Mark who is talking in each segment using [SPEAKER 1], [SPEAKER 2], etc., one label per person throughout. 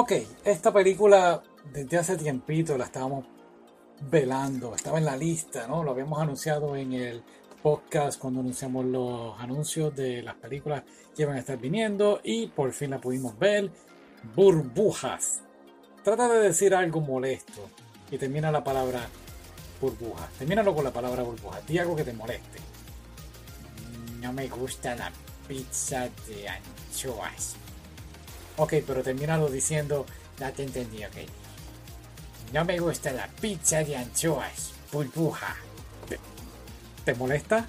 [SPEAKER 1] Ok, esta película desde hace tiempito la estábamos velando, estaba en la lista, ¿no? Lo habíamos anunciado en el podcast cuando anunciamos los anuncios de las películas que iban a estar viniendo y por fin la pudimos ver. Burbujas. Trata de decir algo molesto y termina la palabra burbuja. Termínalo con la palabra burbuja. Di algo que te moleste. No me gusta la pizza de anchoas. Ok, pero termínalo diciendo, ya te entendí, ok. No me gusta la pizza de anchoas. Burbuja. ¿Te, molesta?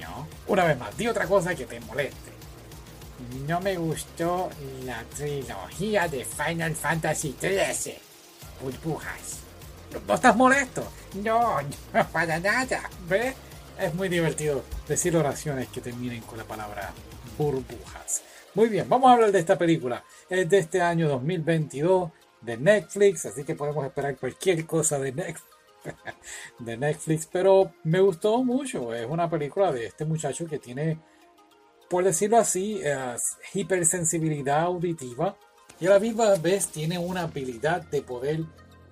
[SPEAKER 1] No. Una vez más, di otra cosa que te moleste. No me gustó la trilogía de Final Fantasy XIII. Burbujas. ¿No estás molesto? No, no para nada. ¿Ves? Es muy divertido decir oraciones que terminen con la palabra burbujas. Muy bien, vamos a hablar de esta película. Es de este año 2022 de Netflix, así que podemos esperar cualquier cosa de Netflix. pero me gustó mucho. Es una película de este muchacho que tiene, por decirlo así, hipersensibilidad auditiva y a la misma vez tiene una habilidad de poder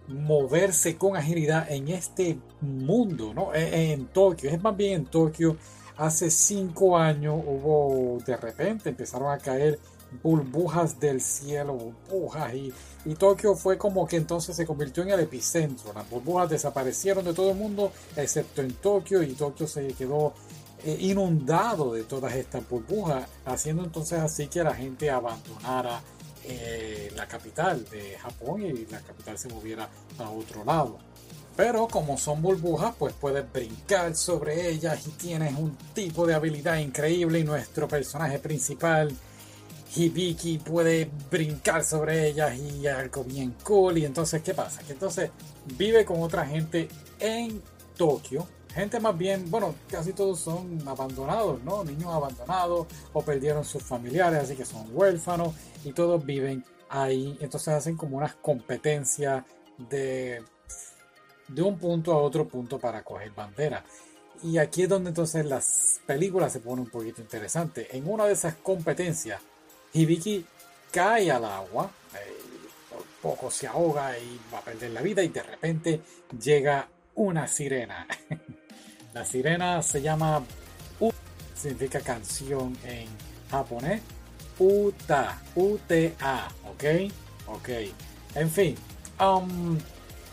[SPEAKER 1] moverse con agilidad en este mundo, ¿no? E, en, Tokio, es más bien en Tokio. Hace cinco años hubo, de repente empezaron a caer burbujas del cielo, burbujas, y, y, Tokio fue como que entonces se convirtió en el epicentro. Las burbujas desaparecieron de todo el mundo, excepto en Tokio, y Tokio se quedó eh, inundado de todas estas burbujas, haciendo entonces así que la gente abandonara eh, la capital de Japón y la capital se moviera a otro lado. Pero como son burbujas, pues puedes brincar sobre ellas y tienes un tipo de habilidad increíble y nuestro personaje principal, Hibiki, puede brincar sobre ellas y algo bien cool. Y entonces, ¿qué pasa? Que entonces vive con otra gente en Tokio gente más bien, bueno, casi todos son abandonados, ¿no? Niños abandonados o perdieron sus familiares, así que son huérfanos y todos viven ahí. Entonces hacen como unas competencias de, de un punto a otro punto para coger bandera. Y aquí es donde entonces las películas se ponen un poquito interesantes. En una de esas competencias, Hibiki cae al agua, eh, por poco se ahoga y va a perder la vida y de repente llega una sirena. La sirena se llama U, significa canción en japonés. Uta, U-T-A, ¿ok? Ok. En fin. Um,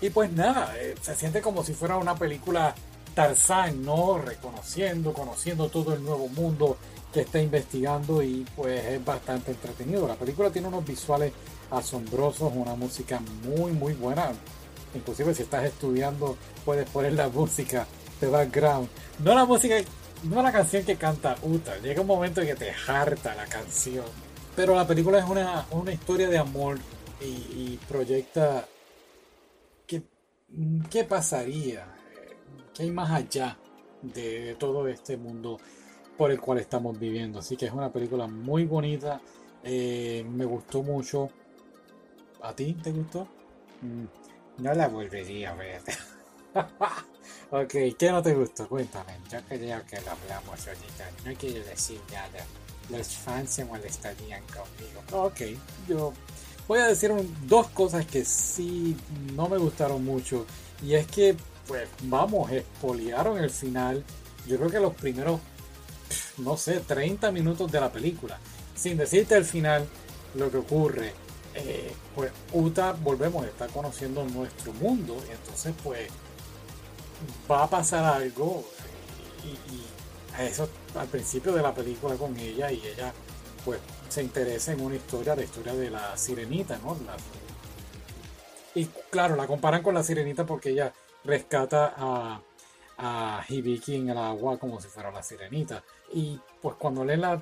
[SPEAKER 1] y pues nada, eh, se siente como si fuera una película Tarzán, ¿no? Reconociendo, conociendo todo el nuevo mundo que está investigando y pues es bastante entretenido. La película tiene unos visuales asombrosos, una música muy muy buena. Inclusive si estás estudiando puedes poner la música de background. No la música, no la canción que canta Uta. Llega un momento en que te harta la canción. Pero la película es una, una historia de amor y, proyecta qué, pasaría, qué hay más allá de, todo este mundo por el cual estamos viviendo. Así que es una película muy bonita. Eh, me gustó mucho. ¿A ti te gustó? Mm, no la volvería a ver. ok, ¿qué no te gustó? Cuéntame.
[SPEAKER 2] Yo creo que lo hablamos ahorita. No quiero decir nada. Los fans se molestarían conmigo.
[SPEAKER 1] Ok, yo voy a decir dos cosas que sí no me gustaron mucho. Y es que, pues, vamos, expoliaron el final. Yo creo que los primeros, no sé, 30 minutos de la película. Sin decirte el final, lo que ocurre. Eh, pues Uta, volvemos, está conociendo nuestro mundo. Y entonces, pues, va a pasar algo y, eso al principio de la película con ella y ella pues se interesa en una historia, la historia de la sirenita, ¿no? y claro, la comparan con la sirenita porque ella rescata a, a Hibiki en el agua como si fuera la sirenita. Y pues cuando leen la,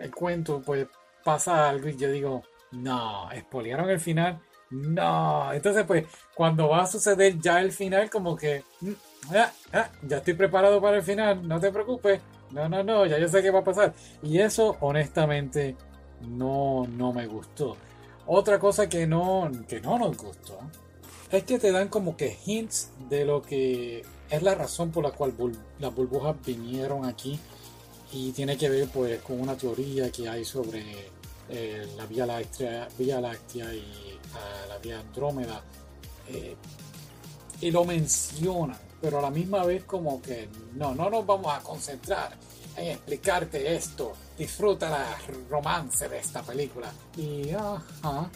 [SPEAKER 1] el cuento, pues pasa algo y yo digo, no, expoliaron el final. No, entonces pues cuando va a suceder ya el final como que mm, Ah, ah, ya estoy preparado para el final, no te preocupes. No, no, no, ya yo sé qué va a pasar. Y eso, honestamente, no, no me gustó. Otra cosa que no, que no nos gustó es que te dan como que hints de lo que es la razón por la cual las burbujas vinieron aquí. Y tiene que ver pues con una teoría que hay sobre eh, la Vía Láctea, Vía Láctea y la Vía Andrómeda. y lo mencionan, pero a la misma vez como que no, no nos vamos a concentrar en explicarte esto. Disfruta la romance de esta película. Y ajá.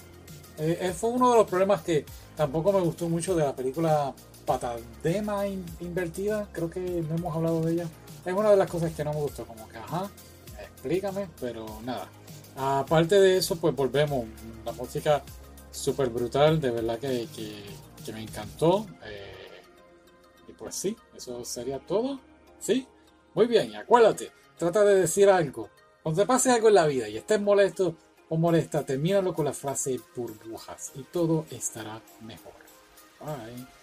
[SPEAKER 1] Eh, fue uno de los problemas que tampoco me gustó mucho de la película Patadema Invertida. Creo que no hemos hablado de ella. Es una de las cosas que no me gustó. Como que, ajá, explícame, pero nada. Aparte de eso, pues volvemos. La música súper brutal, de verdad que, que, me encantó. Eh, pues sí, eso sería todo. ¿Sí? Muy bien, acuérdate, trata de decir algo. Cuando te pase algo en la vida y estés molesto o molesta, termínalo con la frase burbujas y todo estará mejor. Bye.